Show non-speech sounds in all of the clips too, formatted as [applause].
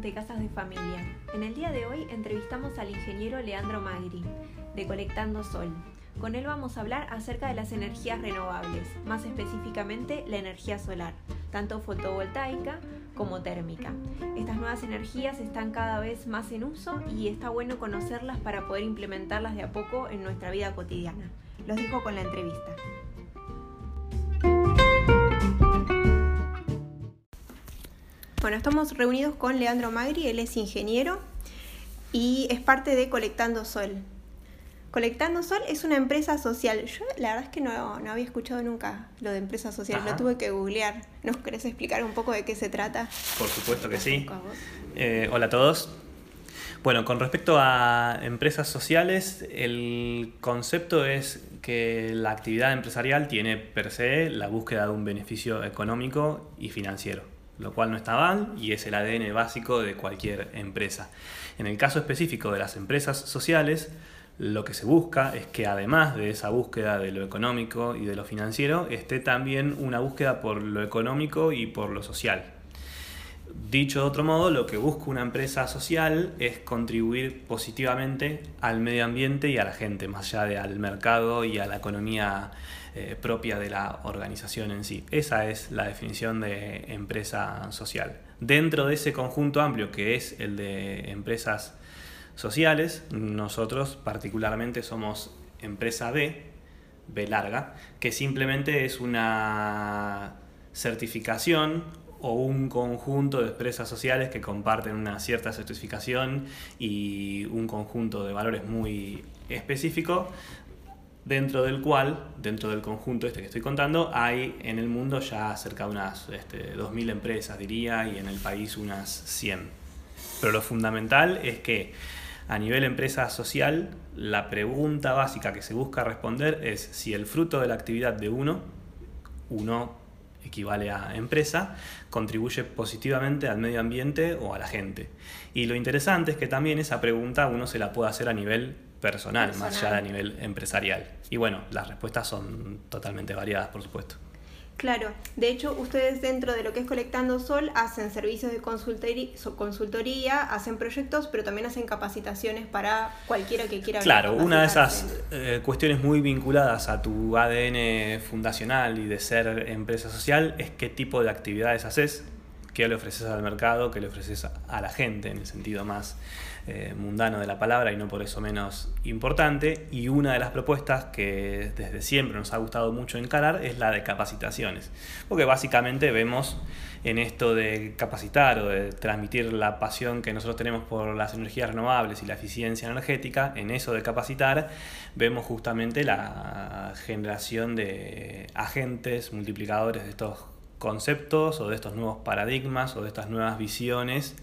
de Casas de Familia. En el día de hoy entrevistamos al ingeniero Leandro Magri, de Colectando Sol. Con él vamos a hablar acerca de las energías renovables, más específicamente la energía solar, tanto fotovoltaica como térmica. Estas nuevas energías están cada vez más en uso y está bueno conocerlas para poder implementarlas de a poco en nuestra vida cotidiana. Los dejo con la entrevista. Bueno, estamos reunidos con Leandro Magri, él es ingeniero y es parte de Colectando Sol. Colectando Sol es una empresa social. Yo la verdad es que no, había escuchado nunca lo de empresa social, lo tuve que googlear. ¿Nos querés explicar un poco de qué se trata? Por supuesto que sí. Eh, hola a todos. Bueno, con respecto a empresas sociales, el concepto es que la actividad empresarial tiene per se la búsqueda de un beneficio económico y financiero lo cual no está mal y es el ADN básico de cualquier empresa. En el caso específico de las empresas sociales, lo que se busca es que además de esa búsqueda de lo económico y de lo financiero, esté también una búsqueda por lo económico y por lo social. Dicho de otro modo, lo que busca una empresa social es contribuir positivamente al medio ambiente y a la gente, más allá de al mercado y a la economía eh, propia de la organización en sí. Esa es la definición de empresa social. Dentro de ese conjunto amplio que es el de empresas sociales, nosotros particularmente somos empresa B, B larga, que simplemente es una certificación o un conjunto de empresas sociales que comparten una cierta certificación y un conjunto de valores muy específico, dentro del cual, dentro del conjunto este que estoy contando, hay en el mundo ya cerca de unas este, 2.000 empresas, diría, y en el país unas 100. Pero lo fundamental es que a nivel empresa social, la pregunta básica que se busca responder es si el fruto de la actividad de uno, uno equivale a empresa, contribuye positivamente al medio ambiente o a la gente. Y lo interesante es que también esa pregunta uno se la puede hacer a nivel personal, personal. más allá de a nivel empresarial. Y bueno, las respuestas son totalmente variadas, por supuesto. Claro, de hecho ustedes dentro de lo que es Colectando Sol hacen servicios de consultoría, hacen proyectos, pero también hacen capacitaciones para cualquiera que quiera. Claro, una de esas eh, cuestiones muy vinculadas a tu ADN fundacional y de ser empresa social es qué tipo de actividades haces, qué le ofreces al mercado, qué le ofreces a la gente en el sentido más eh, mundano de la palabra y no por eso menos importante. Y una de las propuestas que desde siempre nos ha gustado mucho encarar es la de capacitaciones. Porque básicamente vemos en esto de capacitar o de transmitir la pasión que nosotros tenemos por las energías renovables y la eficiencia energética, en eso de capacitar vemos justamente la generación de agentes multiplicadores de estos conceptos o de estos nuevos paradigmas o de estas nuevas visiones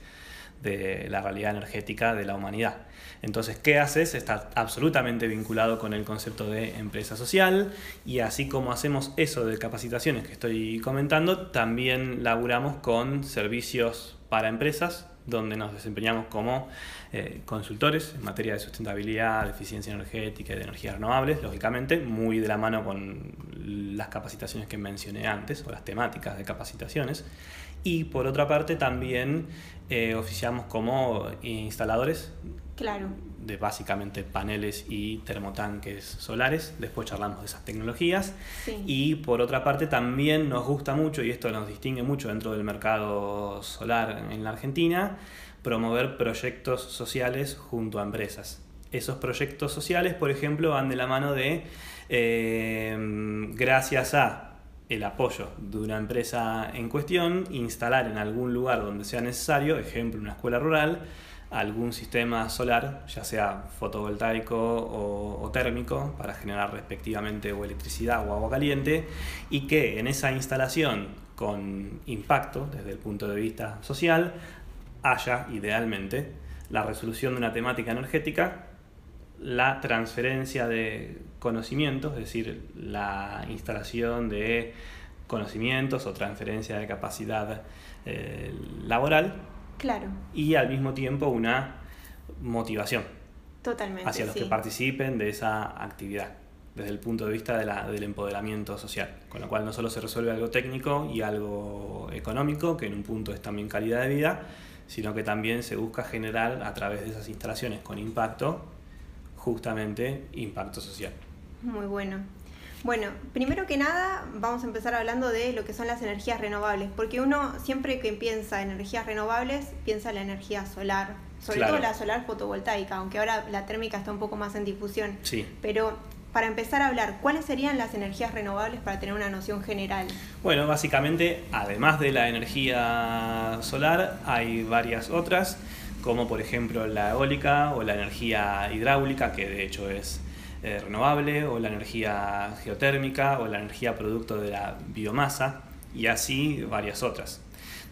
de la realidad energética de la humanidad. Entonces, ¿qué haces? Está absolutamente vinculado con el concepto de empresa social y así como hacemos eso de capacitaciones que estoy comentando, también laburamos con servicios para empresas donde nos desempeñamos como eh, consultores en materia de sustentabilidad, de eficiencia energética y de energías renovables, lógicamente, muy de la mano con las capacitaciones que mencioné antes o las temáticas de capacitaciones. Y por otra parte también eh, oficiamos como instaladores claro. de básicamente paneles y termotanques solares. Después charlamos de esas tecnologías. Y por otra parte también nos gusta mucho, y esto nos distingue mucho dentro del mercado solar en la Argentina, promover proyectos sociales junto a empresas. Esos proyectos sociales, por ejemplo, van de la mano de, eh, gracias a el apoyo de una empresa en cuestión, instalar en algún lugar donde sea necesario, ejemplo una escuela rural, algún sistema solar, ya sea fotovoltaico o, térmico, para generar respectivamente o electricidad o agua caliente, y que en esa instalación con impacto desde el punto de vista social haya idealmente la resolución de una temática energética, la transferencia de conocimientos, es decir, la instalación de conocimientos o transferencia de capacidad eh, laboral. Claro. Y al mismo tiempo una motivación. Totalmente. Hacia los que participen de esa actividad, desde el punto de vista de la, del empoderamiento social. Con lo cual no solo se resuelve algo técnico y algo económico, que en un punto es también calidad de vida, sino que también se busca generar a través de esas instalaciones con impacto, justamente impacto social. Muy bueno. Bueno, primero que nada vamos a empezar hablando de lo que son las energías renovables, porque uno siempre que piensa en energías renovables piensa en la energía solar, sobre todo la solar fotovoltaica, aunque ahora la térmica está un poco más en difusión. Sí. Pero para empezar a hablar, ¿cuáles serían las energías renovables para tener una noción general? Bueno, básicamente, además de la energía solar, hay varias otras, como por ejemplo la eólica o la energía hidráulica, que de hecho es eh, renovable, o la energía geotérmica, o la energía producto de la biomasa, y así varias otras.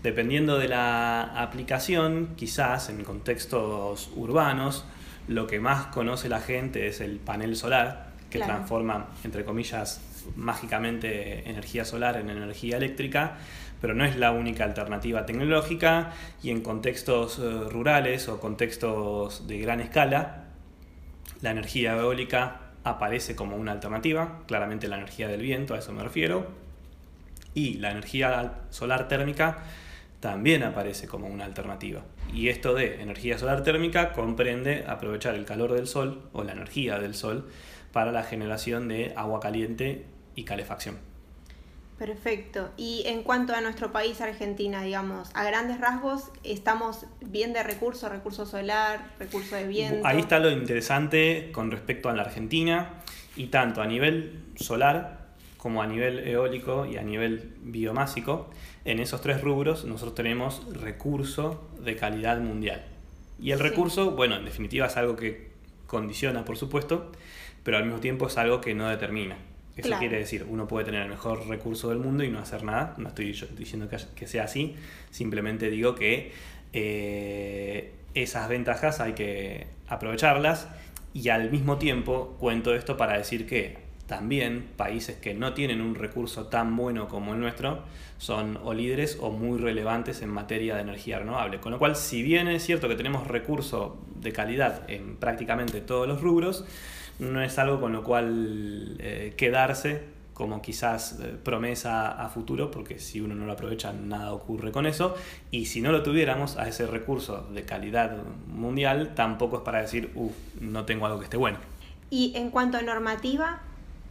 Dependiendo de la aplicación, quizás en contextos urbanos, lo que más conoce la gente es el panel solar, que transforma, entre comillas, mágicamente energía solar en energía eléctrica, pero no es la única alternativa tecnológica y en contextos eh, rurales o contextos de gran escala, la energía eólica aparece como una alternativa, claramente la energía del viento, a eso me refiero, y la energía solar térmica también aparece como una alternativa. Y esto de energía solar térmica comprende aprovechar el calor del sol o la energía del sol para la generación de agua caliente y calefacción. Perfecto. Y en cuanto a nuestro país, Argentina, digamos, a grandes rasgos, ¿estamos bien de recursos, recurso solar, recurso de viento? Ahí está lo interesante con respecto a la Argentina, y tanto a nivel solar como a nivel eólico y a nivel biomásico, en esos tres rubros nosotros tenemos recurso de calidad mundial. Y el recurso, bueno, en definitiva es algo que condiciona, por supuesto, pero al mismo tiempo es algo que no determina. Eso quiere decir, uno puede tener el mejor recurso del mundo y no hacer nada. No estoy diciendo que, sea así, simplemente digo que eh, esas ventajas hay que aprovecharlas y al mismo tiempo cuento esto para decir que también países que no tienen un recurso tan bueno como el nuestro son o líderes o muy relevantes en materia de energía renovable. Con lo cual, si bien es cierto que tenemos recurso de calidad en prácticamente todos los rubros, no es algo con lo cual eh, quedarse como quizás eh, promesa a futuro, porque si uno no lo aprovecha nada ocurre con eso, y si no lo tuviéramos a ese recurso de calidad mundial, tampoco es para decir, uff, no tengo algo que esté bueno. Y en cuanto a normativa,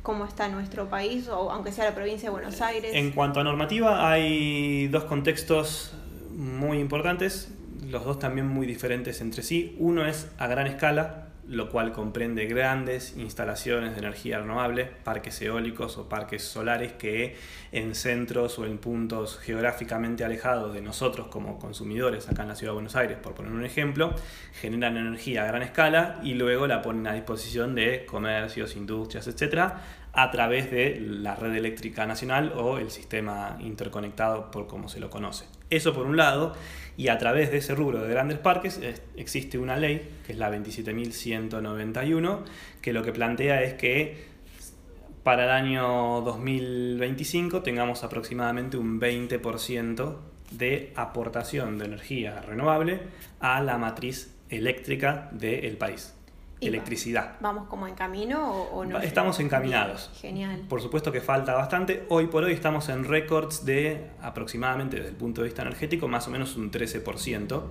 ¿cómo está nuestro país, o aunque sea la provincia de Buenos Aires? En cuanto a normativa, hay dos contextos muy importantes, los dos también muy diferentes entre sí. Uno es a gran escala, lo cual comprende grandes instalaciones de energía renovable, parques eólicos o parques solares que en centros o en puntos geográficamente alejados de nosotros como consumidores acá en la ciudad de Buenos Aires, por poner un ejemplo, generan energía a gran escala y luego la ponen a disposición de comercios, industrias, etcétera, a través de la red eléctrica nacional o el sistema interconectado por como se lo conoce. Eso por un lado, y a través de ese rubro de grandes parques existe una ley, que es la 27.191, que lo que plantea es que para el año 2025 tengamos aproximadamente un 20% de aportación de energía renovable a la matriz eléctrica del país electricidad. ¿Vamos como en camino o, no? Estamos encaminados. Genial. Por supuesto que falta bastante. Hoy por hoy estamos en récords de aproximadamente, desde el punto de vista energético, más o menos un 13%,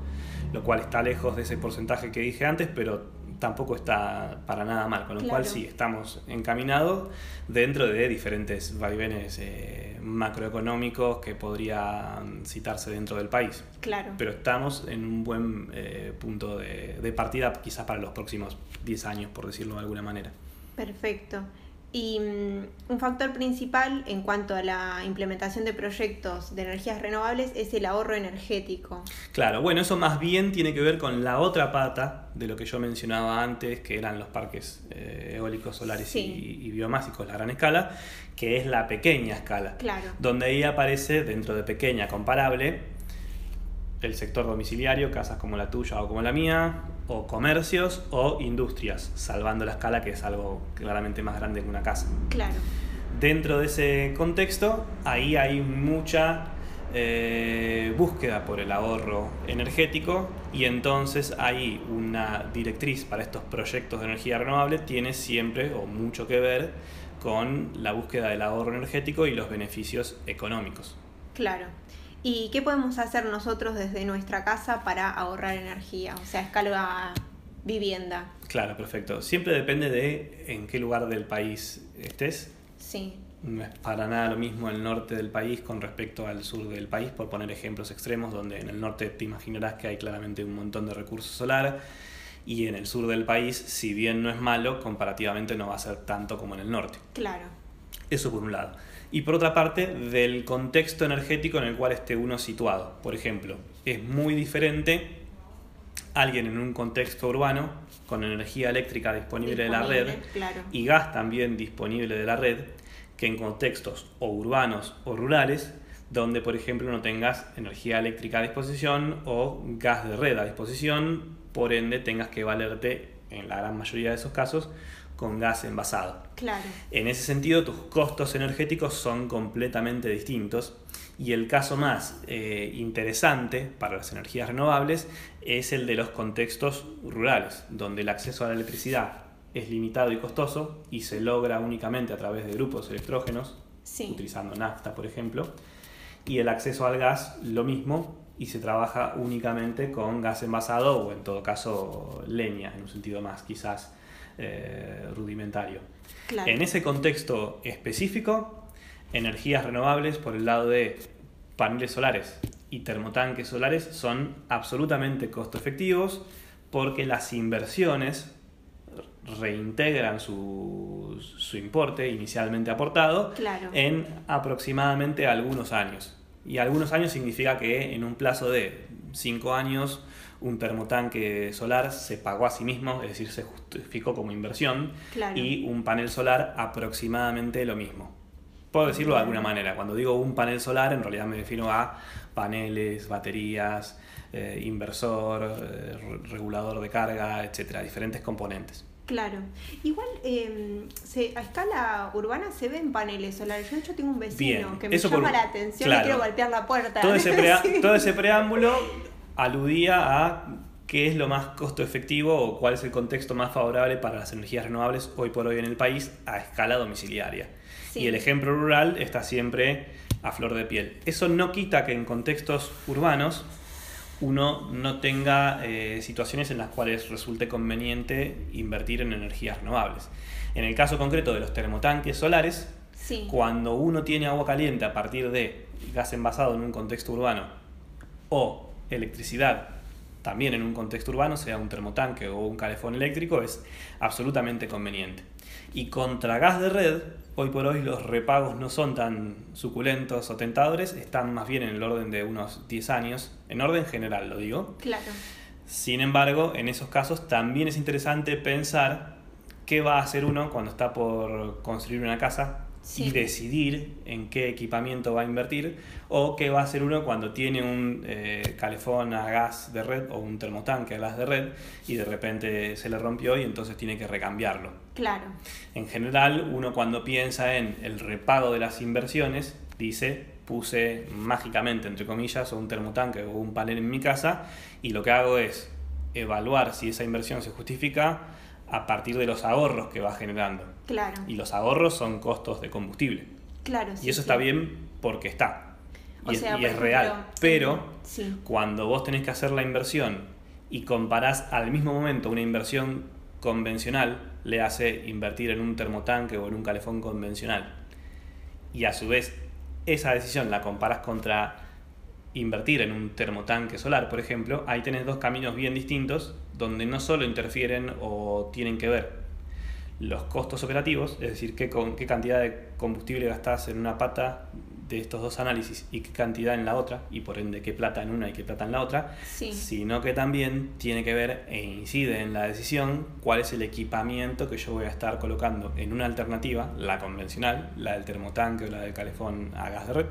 lo cual está lejos de ese porcentaje que dije antes, pero tampoco está para nada mal, con lo cual sí, estamos encaminados dentro de diferentes vaivenes eh, macroeconómicos que podrían citarse dentro del país. Claro. Pero estamos en un buen eh, punto de, de partida quizás para los próximos 10 años, por decirlo de alguna manera. Perfecto. Y mm, un factor principal en cuanto a la implementación de proyectos de energías renovables es el ahorro energético. Claro, bueno, eso más bien tiene que ver con la otra pata de lo que yo mencionaba antes, que eran los parques eh, eólicos, solares y, biomásicos, la gran escala, que es la pequeña escala. Claro. Donde ahí aparece, dentro de pequeña comparable, el sector domiciliario, casas como la tuya o como la mía, o comercios o industrias, salvando la escala que es algo claramente más grande que una casa. Claro. Dentro de ese contexto, ahí hay mucha eh, búsqueda por el ahorro energético y entonces hay una directriz para estos proyectos de energía renovable, tiene siempre o mucho que ver con la búsqueda del ahorro energético y los beneficios económicos. Claro. ¿Y qué podemos hacer nosotros desde nuestra casa para ahorrar energía? O sea, escala vivienda. Claro, perfecto. Siempre depende de en qué lugar del país estés. Sí. No es para nada lo mismo el norte del país con respecto al sur del país, por poner ejemplos extremos, donde en el norte te imaginarás que hay claramente un montón de recursos solar y en el sur del país, si bien no es malo, comparativamente no va a ser tanto como en el norte. Claro. Eso por un lado. Y por otra parte, del contexto energético en el cual esté uno situado. Por ejemplo, es muy diferente alguien en un contexto urbano con energía eléctrica disponible, de la red y gas también disponible de la red que en contextos o urbanos o rurales donde por ejemplo no tengas energía eléctrica a disposición o gas de red a disposición, por ende tengas que valerte en la gran mayoría de esos casos con gas envasado. Claro. En ese sentido, tus costos energéticos son completamente distintos y el caso más eh, interesante para las energías renovables es el de los contextos rurales, donde el acceso a la electricidad es limitado y costoso y se logra únicamente a través de grupos electrógenos, utilizando nafta, por ejemplo, y el acceso al gas lo mismo y se trabaja únicamente con gas envasado o en todo caso leña, en un sentido más quizás eh, rudimentario. En ese contexto específico, energías renovables por el lado de paneles solares y termotanques solares son absolutamente costo efectivos porque las inversiones reintegran su, su importe inicialmente aportado en aproximadamente algunos años. Y algunos años significa que en un plazo de 5 años un termotanque solar se pagó a sí mismo, es decir, se justificó como inversión, y un panel solar aproximadamente lo mismo. Puedo decirlo de alguna manera, cuando digo un panel solar en realidad me defino a paneles, baterías, eh, inversor, eh, regulador de carga, etcétera, diferentes componentes. Claro. Igual em, a escala urbana se ven paneles solares. Yo de hecho tengo un vecino que me llama la atención y quiero golpear la puerta. Todo ese, [laughs] todo ese preámbulo aludía a qué es lo más costo efectivo o cuál es el contexto más favorable para las energías renovables hoy por hoy en el país a escala domiciliaria. Y el ejemplo rural está siempre a flor de piel. Eso no quita que en contextos urbanos uno no tenga eh, situaciones en las cuales resulte conveniente invertir en energías renovables. En el caso concreto de los termotanques solares, cuando uno tiene agua caliente a partir de gas envasado en un contexto urbano o electricidad también en un contexto urbano, sea un termotanque o un calefón eléctrico, es absolutamente conveniente. Y contra gas de red, hoy por hoy los repagos no son tan suculentos o tentadores, están más bien en el orden de unos 10 años, en orden general lo digo. Claro. Sin embargo, en esos casos también es interesante pensar qué va a hacer uno cuando está por construir una casa y decidir en qué equipamiento va a invertir o qué va a hacer uno cuando tiene un eh, calefón a gas de red o un termotanque a gas de red y de repente se le rompió y entonces tiene que recambiarlo. Claro. En general, uno cuando piensa en el repago de las inversiones, dice, puse mágicamente, entre comillas, o un termotanque o un panel en mi casa y lo que hago es evaluar si esa inversión se justifica a partir de los ahorros que va generando. Claro. Y los ahorros son costos de combustible. Claro. y eso está bien porque está. y, es, real. Pero cuando vos tenés que hacer la inversión y comparás al mismo momento una inversión convencional, le hace invertir en un termotanque o en un calefón convencional. Y a su vez, esa decisión la comparas contra invertir en un termotanque solar, por ejemplo, ahí tenés dos caminos bien distintos donde no solo interfieren o tienen que ver los costos operativos, es decir, qué, con, qué cantidad de combustible gastas en una pata de estos dos análisis y qué cantidad en la otra, y por ende qué plata en una y qué plata en la otra, sino que también tiene que ver e incide en la decisión cuál es el equipamiento que yo voy a estar colocando en una alternativa, la convencional, la del termotanque o la del calefón a gas de red,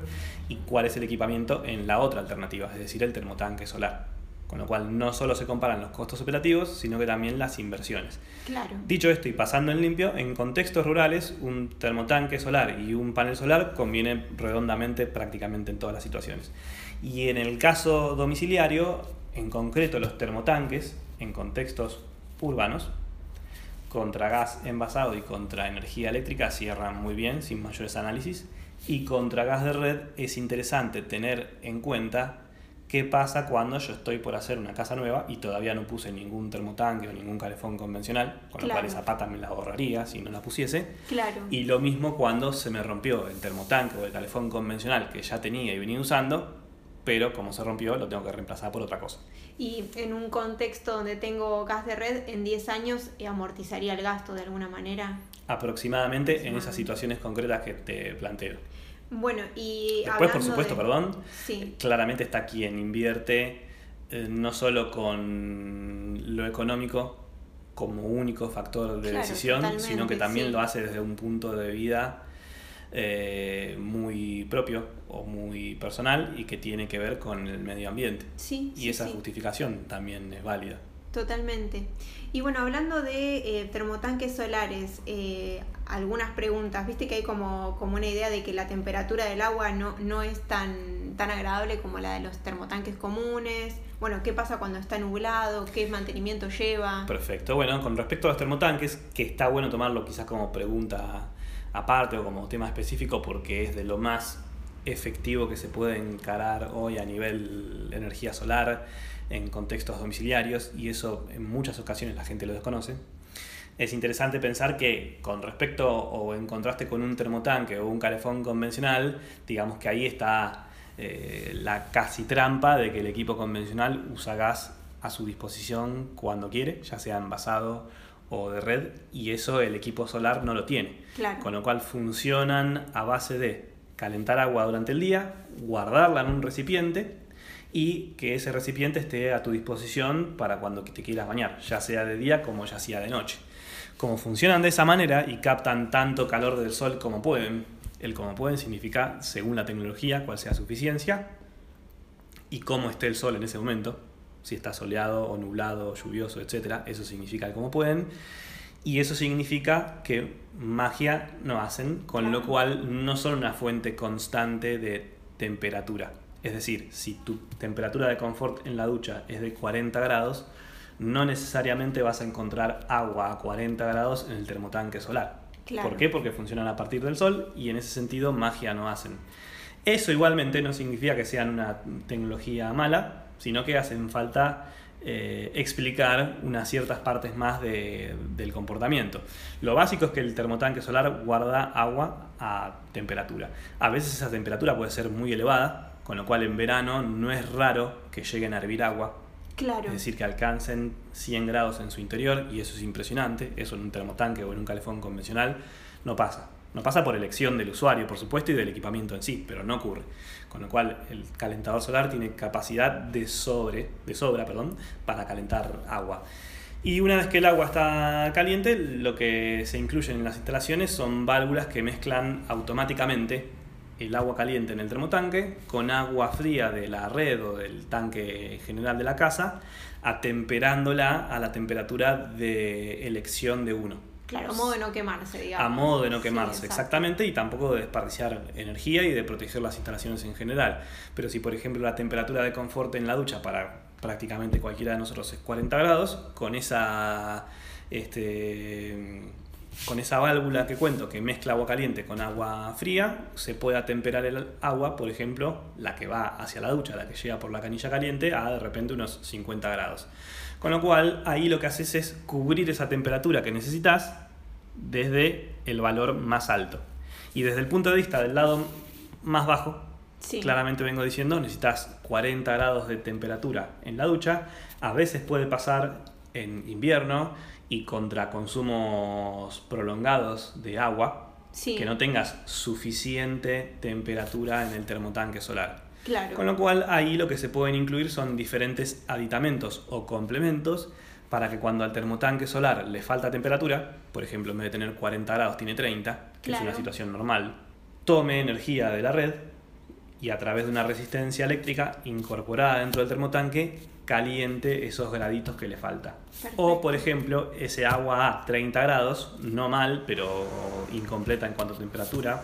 y cuál es el equipamiento en la otra alternativa, es decir, el termotanque solar. Con lo cual no solo se comparan los costos operativos, sino que también las inversiones. Claro. Dicho esto y pasando en limpio, en contextos rurales un termotanque solar y un panel solar conviene redondamente prácticamente en todas las situaciones. Y en el caso domiciliario, en concreto los termotanques, en contextos urbanos, contra gas envasado y contra energía eléctrica cierran muy bien, sin mayores análisis. Y contra gas de red es interesante tener en cuenta qué pasa cuando yo estoy por hacer una casa nueva y todavía no puse ningún termotanque o ningún calefón convencional, con lo cual esa pata me la ahorraría si no la pusiese. Claro. Y lo mismo cuando se me rompió el termotanque o el calefón convencional que ya tenía y venía usando, pero como se rompió lo tengo que reemplazar por otra cosa. Y en un contexto donde tengo gas de red, en 10 años amortizaría el gasto de alguna manera. Aproximadamente en esas situaciones concretas que te planteo. Bueno, y después, por supuesto, perdón, claramente está quien invierte eh, no solo con lo económico como único factor de decisión, sino que también lo hace desde un punto de vida eh, muy propio o muy personal y que tiene que ver con el medio ambiente. y esa justificación también es válida. Totalmente. Y bueno, hablando de eh, termotanques solares, eh, algunas preguntas. Viste que hay como, como una idea de que la temperatura del agua no, no es tan, tan agradable como la de los termotanques comunes. Bueno, ¿qué pasa cuando está nublado? ¿Qué mantenimiento lleva? Perfecto. Bueno, con respecto a los termotanques, que está bueno tomarlo quizás como pregunta aparte o como tema específico porque es de lo más efectivo que se puede encarar hoy a nivel energía solar en contextos domiciliarios y eso en muchas ocasiones la gente lo desconoce. Es interesante pensar que con respecto o en contraste con un termotanque o un calefón convencional, digamos que ahí está eh, la casi trampa de que el equipo convencional usa gas a su disposición cuando quiere, ya sea envasado o de red, y eso el equipo solar no lo tiene. Con lo cual funcionan a base de calentar agua durante el día, guardarla en un recipiente y que ese recipiente esté a tu disposición para cuando te quieras bañar, ya sea de día como ya sea de noche. Como funcionan de esa manera y captan tanto calor del sol como pueden, el como pueden significa, según la tecnología, cuál sea su eficiencia y cómo esté el sol en ese momento, si está soleado o nublado, lluvioso, etc. Eso significa el como pueden. Y eso significa que magia no hacen, con lo cual no son una fuente constante de temperatura. Es decir, si tu temperatura de confort en la ducha es de 40 grados, no necesariamente vas a encontrar agua a 40 grados en el termotanque solar. ¿Por qué? Porque funcionan a partir del sol y en ese sentido magia no hacen. Eso igualmente no significa que sean una tecnología mala, sino que hacen falta eh, explicar unas ciertas partes más del comportamiento. Lo básico es que el termotanque solar guarda agua a temperatura. A veces esa temperatura puede ser muy elevada, con lo cual en verano no es raro que lleguen a hervir agua. Claro. Es decir, que alcancen 100 grados en su interior y eso es impresionante. Eso en un termotanque o en un calefón convencional no pasa. No pasa por elección del usuario, por supuesto, y del equipamiento en sí, pero no ocurre. Con lo cual, el calentador solar tiene capacidad de, sobre, de sobra perdón, para calentar agua. Y una vez que el agua está caliente, lo que se incluyen en las instalaciones son válvulas que mezclan automáticamente el agua caliente en el termotanque con agua fría de la red o del tanque general de la casa, atemperándola a la temperatura de elección de uno. Claro, a modo de no quemarse, digamos. A modo de no quemarse, exactamente, y tampoco de desperdiciar energía y de proteger las instalaciones en general. Pero si, por ejemplo, la temperatura de confort en la ducha para prácticamente cualquiera de nosotros es 40 grados, con esa, este, con esa válvula que cuento que mezcla agua caliente con agua fría, se puede atemperar el agua, por ejemplo, la que va hacia la ducha, la que llega por la canilla caliente, a de repente unos 50 grados. Con lo cual, ahí lo que haces es cubrir esa temperatura que necesitas desde el valor más alto. Y desde el punto de vista del lado más bajo, claramente vengo diciendo, necesitas 40 grados de temperatura en la ducha. A veces puede pasar en invierno y contra consumos prolongados de agua, que no tengas suficiente temperatura en el termotanque solar. Con lo cual ahí lo que se pueden incluir son diferentes aditamentos o complementos para que cuando al termotanque solar le falta temperatura, por ejemplo en vez de tener 40 grados tiene 30, que es una situación normal, tome energía de la red y a través de una resistencia eléctrica incorporada dentro del termotanque caliente esos graditos que le falta. O por ejemplo, ese agua a 30 grados, no mal, pero incompleta en cuanto a temperatura,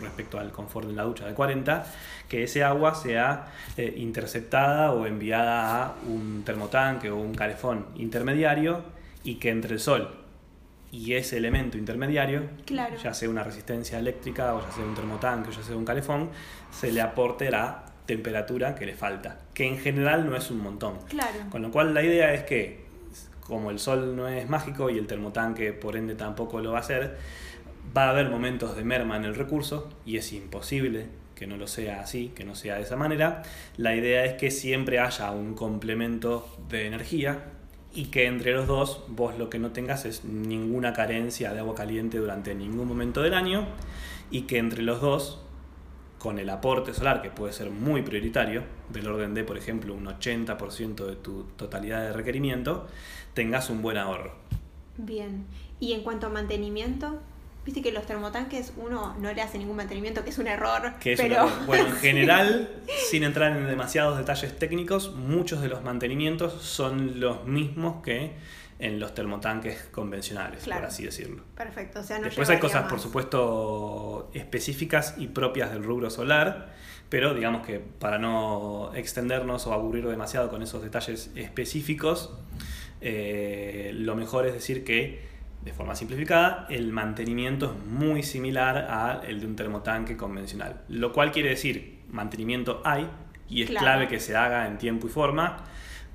respecto al confort de la ducha de 40, que ese agua sea eh, interceptada o enviada a un termotanque o un calefón intermediario y que entre el sol y ese elemento intermediario, Claro. ya sea una resistencia eléctrica o ya sea un termotanque o ya sea un calefón, se le aporte la temperatura que le falta, que en general no es un montón. Claro. Con lo cual la idea es que, como el sol no es mágico y el termotanque por ende tampoco lo va a hacer, va a haber momentos de merma en el recurso y es imposible que no lo sea así, que no sea de esa manera. La idea es que siempre haya un complemento de energía y que entre los dos vos lo que no tengas es ninguna carencia de agua caliente durante ningún momento del año y que entre los dos con el aporte solar, que puede ser muy prioritario, del orden de, por ejemplo, un 80% de tu totalidad de requerimiento, tengas un buen ahorro. Bien. Y en cuanto a mantenimiento, viste que los termotanques uno no le hace ningún mantenimiento, que es un error. Que es pero... un error. Bueno, en [laughs] general, sin entrar en demasiados detalles técnicos, muchos de los mantenimientos son los mismos que en los termotanques convencionales, Claro. por así decirlo. Perfecto, o sea, no Después hay cosas, más. por supuesto, específicas y propias del rubro solar, pero digamos que para no extendernos o aburrir demasiado con esos detalles específicos, eh, lo mejor es decir que, de forma simplificada, el mantenimiento es muy similar al de un termotanque convencional. Lo cual quiere decir, mantenimiento hay y es Claro. clave que se haga en tiempo y forma,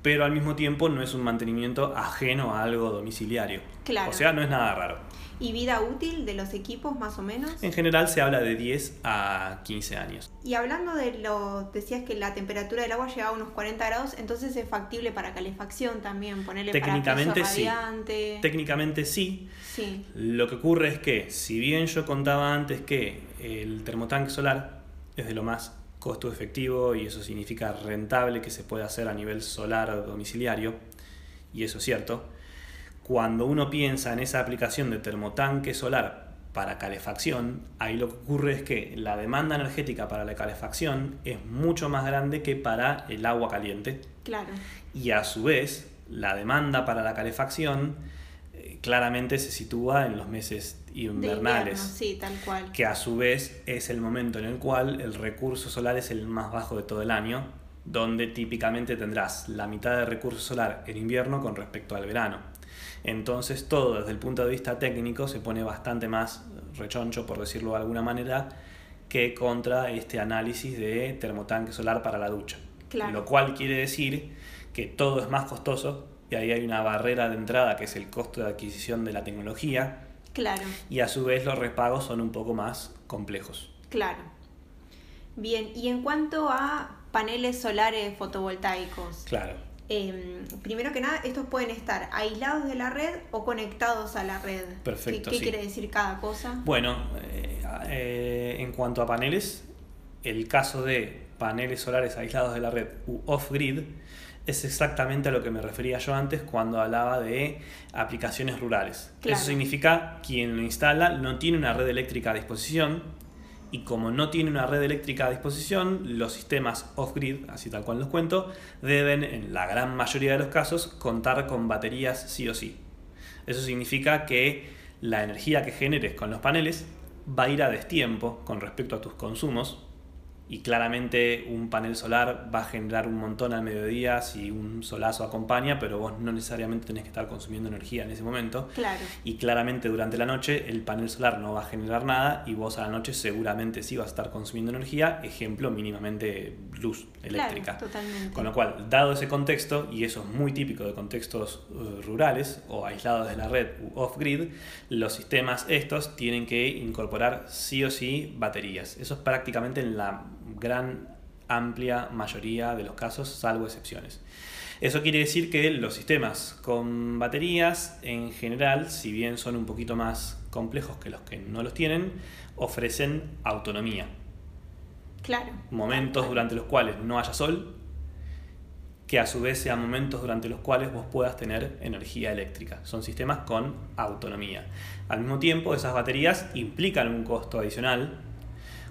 pero al mismo tiempo no es un mantenimiento ajeno a algo domiciliario. Claro. O sea, no es nada raro. ¿Y vida útil de los equipos más o menos? En general se habla de 10 a 15 años. Y hablando de lo, decías que la temperatura del agua llegaba a unos 40 grados, entonces es factible para calefacción también, ponerle Técnicamente para sí. radiante. Técnicamente sí. sí, Lo que ocurre es que, si bien yo contaba antes que el termotanque solar es de lo más costo efectivo y eso significa rentable que se puede hacer a nivel solar domiciliario, y eso es cierto, cuando uno piensa en esa aplicación de termotanque solar para calefacción, ahí lo que ocurre es que la demanda energética para la calefacción es mucho más grande que para el agua caliente claro. y a su vez la demanda para la calefacción claramente se sitúa en los meses invernales, invierno, sí, tal cual. que a su vez es el momento en el cual el recurso solar es el más bajo de todo el año, donde típicamente tendrás la mitad de recurso solar en invierno con respecto al verano. Entonces todo desde el punto de vista técnico se pone bastante más rechoncho, por decirlo de alguna manera, que contra este análisis de termotanque solar para la ducha. Claro. Lo cual quiere decir que todo es más costoso y ahí hay una barrera de entrada que es el costo de adquisición de la tecnología Claro, y a su vez los repagos son un poco más complejos. claro. Bien, y en cuanto a paneles solares fotovoltaicos, Claro. eh, primero que nada, estos pueden estar aislados de la red o conectados a la red. Perfecto, ¿Qué, qué sí. quiere decir cada cosa? Bueno, eh, eh, en cuanto a paneles, el caso de paneles solares aislados de la red u off-grid es exactamente a lo que me refería yo antes cuando hablaba de aplicaciones rurales. Claro. Eso significa quien lo instala no tiene una red eléctrica a disposición y como no tiene una red eléctrica a disposición, los sistemas off-grid, así tal cual los cuento, deben en la gran mayoría de los casos contar con baterías sí o sí. Eso significa que la energía que generes con los paneles va a ir a destiempo con respecto a tus consumos y claramente un panel solar va a generar un montón al mediodía si un solazo acompaña, pero vos no necesariamente tenés que estar consumiendo energía en ese momento. Claro, Y claramente durante la noche el panel solar no va a generar nada y vos a la noche seguramente sí vas a estar consumiendo energía, ejemplo mínimamente luz eléctrica. claro, totalmente. Con lo cual, dado ese contexto, y eso es muy típico de contextos eh, rurales o aislados de la red u off-grid, los sistemas estos tienen que incorporar sí o sí baterías. Eso es prácticamente en la gran amplia mayoría de los casos, salvo excepciones. Eso quiere decir que los sistemas con baterías, en general, si bien son un poquito más complejos que los que no los tienen, ofrecen autonomía Claro. momentos durante los cuales no haya sol, que a su vez sean momentos durante los cuales vos puedas tener energía eléctrica. Son sistemas con autonomía. Al mismo tiempo, esas baterías implican un costo adicional,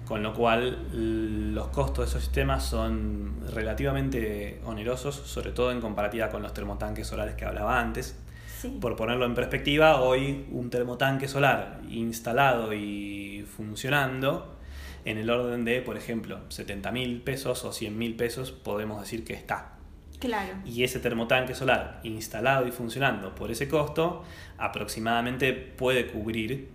con lo cual los costos de esos sistemas son relativamente onerosos, sobre todo en comparativa con los termotanques solares que hablaba antes. Sí. Por ponerlo en perspectiva, hoy un termotanque solar instalado y funcionando en el orden de, por ejemplo, 70 mil pesos o 100 mil pesos, podemos decir que está. Claro. Y ese termotanque solar instalado y funcionando por ese costo, aproximadamente puede cubrir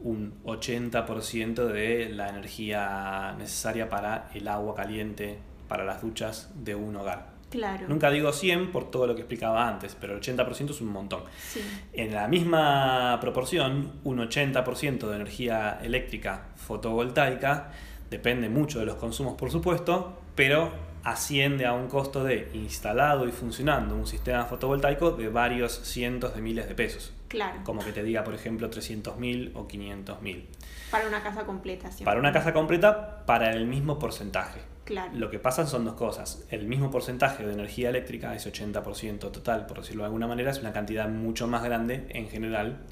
un 80% de la energía necesaria para el agua caliente, para las duchas de un hogar. Claro. Nunca digo 100 por todo lo que explicaba antes, pero el 80% es un montón. Sí. En la misma proporción, un 80% de energía eléctrica fotovoltaica depende mucho de los consumos, por supuesto, pero asciende a un costo de instalado y funcionando un sistema fotovoltaico de varios cientos de miles de pesos. Claro. Como que te diga, por ejemplo, 300.000 o 500.000. Para una casa completa, sí. Para una casa completa, para el mismo porcentaje. Claro. Lo que pasa son dos cosas. El mismo porcentaje de energía eléctrica, ese 80% total, por decirlo de alguna manera, es una cantidad mucho más grande en general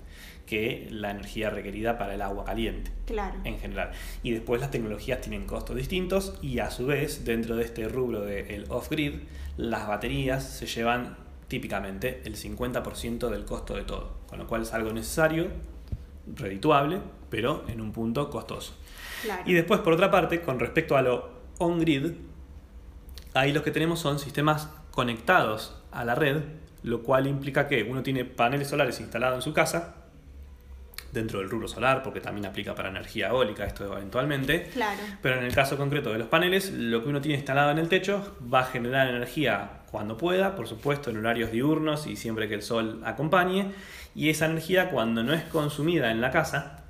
que la energía requerida para el agua caliente. Claro. En general. Y después las tecnologías tienen costos distintos y a su vez, dentro de este rubro del off-grid, las baterías se llevan típicamente el 50% del costo de todo. Con lo cual es algo necesario, redituable, pero en un punto costoso. Claro. Y después, por otra parte, con respecto a lo on-grid, ahí lo que tenemos son sistemas conectados a la red, lo cual implica que uno tiene paneles solares instalados en su casa, dentro del rubro solar, porque también aplica para energía eólica esto eventualmente. Claro. Pero en el caso concreto de los paneles, lo que uno tiene instalado en el techo va a generar energía cuando pueda, por supuesto en horarios diurnos y siempre que el sol acompañe. Y esa energía cuando no es consumida en la casa,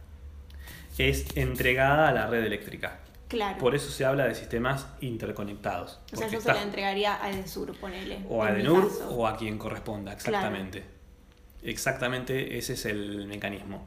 es entregada a la red eléctrica. Claro. Por eso se habla de sistemas interconectados. o sea, yo se la entregaría a Edesur, ponele. o a Edenur o a quien corresponda, exactamente. Exactamente ese es el mecanismo.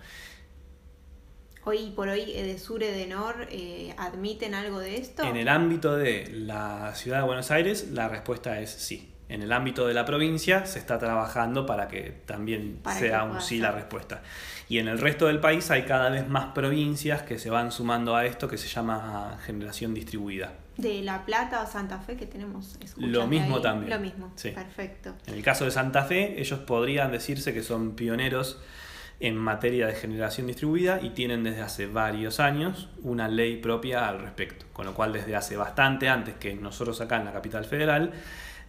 Hoy por hoy, Edesur, Edenor, eh, ¿admiten algo de esto? En el ámbito de la ciudad de Buenos Aires, la respuesta es sí. En el ámbito de la provincia se está trabajando para que también Para sea que un sí la respuesta. Y en el resto del país hay cada vez más provincias que se van sumando a esto que se llama generación distribuida. De La Plata o Santa Fe, que tenemos Lo mismo ahí. también. Lo mismo, Sí. perfecto. En el caso de Santa Fe, ellos podrían decirse que son pioneros en materia de generación distribuida y tienen desde hace varios años una ley propia al respecto. Con lo cual, desde hace bastante antes que nosotros acá en la capital federal,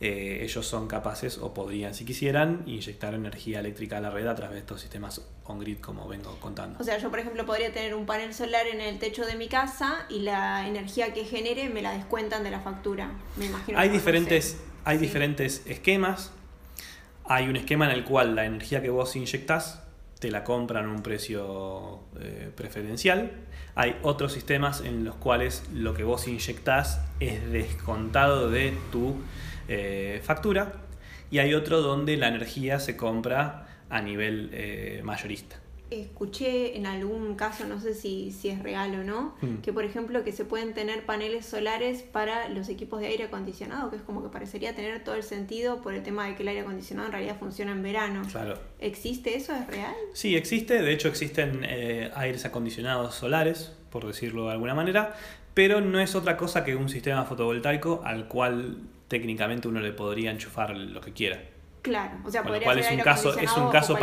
eh, ellos son capaces o podrían, si quisieran, inyectar energía eléctrica a la red a través de estos sistemas on-grid, como vengo contando. O sea, yo por ejemplo podría tener un panel solar en el techo de mi casa y la energía que genere me la descuentan de la factura. Me imagino. Hay no diferentes, sé. hay Sí. diferentes esquemas. Hay un esquema en el cual la energía que vos inyectás te la compran a un precio eh, preferencial. Hay otros sistemas en los cuales lo que vos inyectás es descontado de tu eh, factura. Y hay otro donde la energía se compra a nivel eh, mayorista. Escuché en algún caso, no sé si, si es real o no, Mm. que por ejemplo que se pueden tener paneles solares para los equipos de aire acondicionado, que es como que parecería tener todo el sentido por el tema de que el aire acondicionado en realidad funciona en verano. Claro. ¿Existe eso? ¿Es real? Sí, existe. De hecho, existen eh, aires acondicionados solares, por decirlo de alguna manera, pero no es otra cosa que un sistema fotovoltaico al cual técnicamente uno le podría enchufar lo que quiera. Claro, o sea, Con lo podría cual es un caso, es un caso,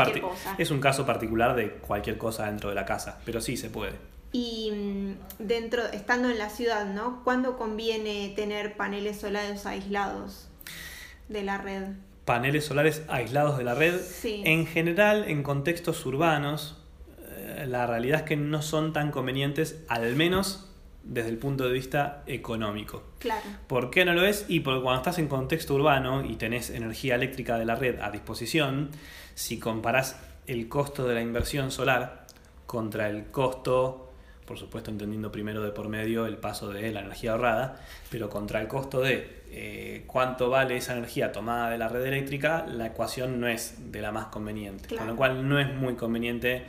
es un caso particular de cualquier cosa dentro de la casa, pero sí se puede. Y mm, dentro, estando en la ciudad, ¿no? ¿Cuándo conviene tener paneles solares aislados de la red? Paneles solares aislados de la red. Sí. En general, en contextos urbanos, eh, la realidad es que no son tan convenientes, al menos desde el punto de vista económico. Claro, ¿Por qué no lo es? Y porque cuando estás en contexto urbano y tenés energía eléctrica de la red a disposición, si comparás el costo de la inversión solar contra el costo, por supuesto entendiendo primero de por medio el paso de la energía ahorrada, pero contra el costo de eh, cuánto vale esa energía tomada de la red eléctrica, la ecuación no es de la más conveniente. Claro. Con lo cual no es muy conveniente.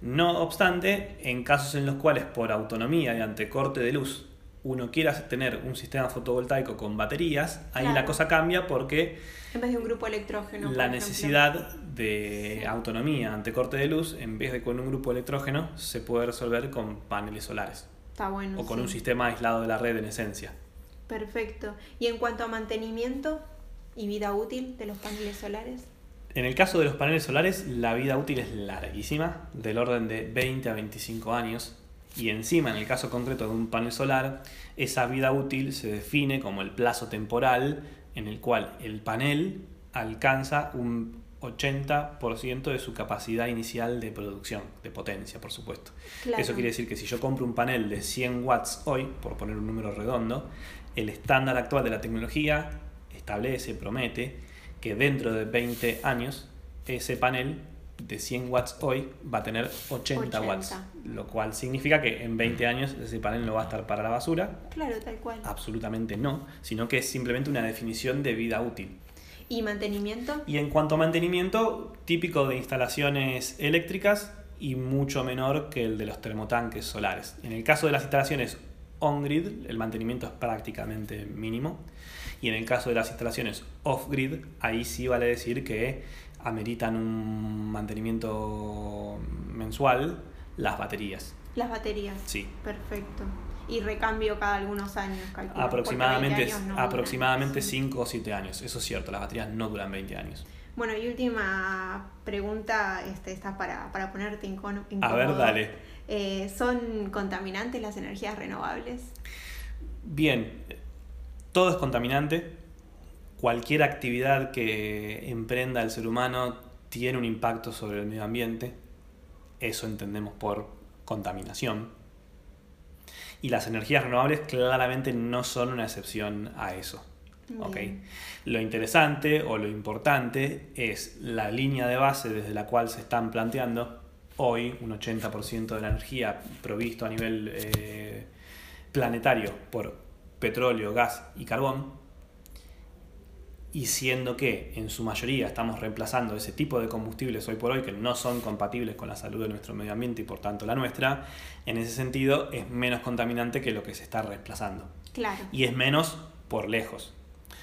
No obstante, en casos en los cuales por autonomía y ante corte de luz uno quiera tener un sistema fotovoltaico con baterías, ahí Claro. la cosa cambia porque en vez de un grupo electrógeno. la necesidad de Sí. autonomía ante corte de luz, en vez de con un grupo electrógeno, se puede resolver con paneles solares Está bueno. o con sí. un sistema aislado de la red en esencia. Perfecto. ¿Y en cuanto a mantenimiento y vida útil de los paneles solares? En el caso de los paneles solares, la vida útil es larguísima, del orden de 20 a 25 años. Y encima, en el caso concreto de un panel solar, esa vida útil se define como el plazo temporal en el cual el panel alcanza un 80% de su capacidad inicial de producción, de potencia, por supuesto. Eso quiere decir que si yo compro un panel de 100 watts hoy, por poner un número redondo, el estándar actual de la tecnología establece, promete, que dentro de 20 años ese panel de 100 watts hoy va a tener 80, watts, lo cual significa que en 20 años ese panel no va a estar para la basura. Claro, tal cual. Absolutamente no, sino que es simplemente una definición de vida útil. ¿Y mantenimiento? Y en cuanto a mantenimiento, típico de instalaciones eléctricas y mucho menor que el de los termotanques solares. En el caso de las instalaciones on-grid, el mantenimiento es prácticamente mínimo. Y en el caso de las instalaciones off-grid, ahí sí vale decir que ameritan un mantenimiento mensual las baterías. Las baterías. Sí. Perfecto. Y recambio cada algunos años, Aproximadamente, aproximadamente 5 o 7 años. Eso es cierto, las baterías no duran 20 años. Bueno, y última pregunta, este, está para, para ponerte en A ver, dale. Eh, ¿Son contaminantes las energías renovables? Bien, todo es contaminante. Cualquier actividad que emprenda el ser humano tiene un impacto sobre el medio ambiente. Eso entendemos por contaminación. Y las energías renovables claramente no son una excepción a eso. ¿okay? Lo interesante o lo importante es la línea de base desde la cual se están planteando hoy un 80% de la energía provisto a nivel eh, planetario por petróleo, gas y carbón, y siendo que en su mayoría estamos reemplazando ese tipo de combustibles hoy por hoy que no son compatibles con la salud de nuestro medio ambiente y por tanto la nuestra, en ese sentido es menos contaminante que lo que se está reemplazando. Claro. Y es menos por lejos,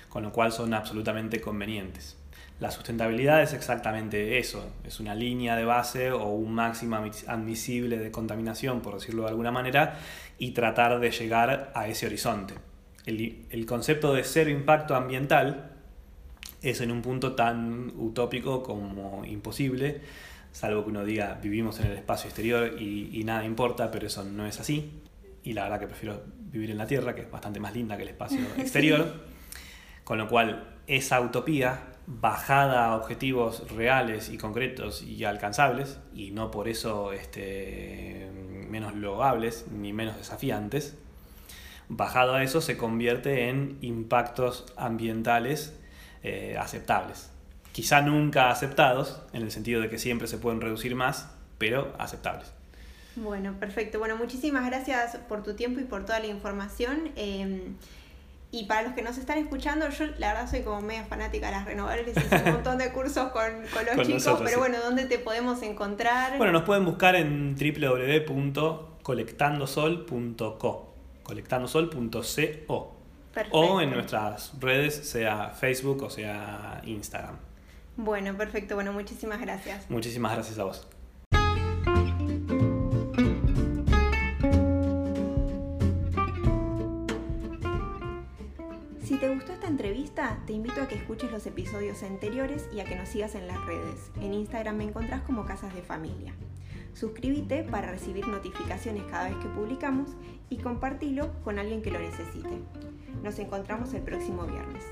con lo cual son absolutamente convenientes. La sustentabilidad es exactamente eso, es una línea de base o un máximo admisible de contaminación, por decirlo de alguna manera, y tratar de llegar a ese horizonte. El, el concepto de cero impacto ambiental es en un punto tan utópico como imposible, salvo que uno diga vivimos en el espacio exterior y, nada importa, pero eso no es así. Y la verdad que prefiero vivir en la Tierra, que es bastante más linda que el espacio [laughs] exterior. Con lo cual, esa utopía, bajada a objetivos reales y concretos y alcanzables, y no por eso este, menos loables ni menos desafiantes, bajado a eso se convierte en impactos ambientales eh, aceptables. Quizá nunca aceptados, en el sentido de que siempre se pueden reducir más, pero aceptables. Bueno, perfecto. Bueno, muchísimas gracias por tu tiempo y por toda la información. Em, y para los que nos están escuchando, yo la verdad soy como media fanática de las renovables, hice un montón de cursos con, [laughs] los chicos, pero bueno, ¿dónde te podemos encontrar? Bueno, nos pueden buscar en www.colectandosol.co, colectandosol.co o en nuestras redes, sea Facebook o sea Instagram. Bueno, perfecto. Bueno, muchísimas gracias. Muchísimas gracias a vos. Esta entrevista, te invito a que escuches los episodios anteriores y a que nos sigas en las redes. En Instagram me encontrás como Casas de Familia. Suscríbete para recibir notificaciones cada vez que publicamos y compartilo con alguien que lo necesite. Nos encontramos el próximo viernes.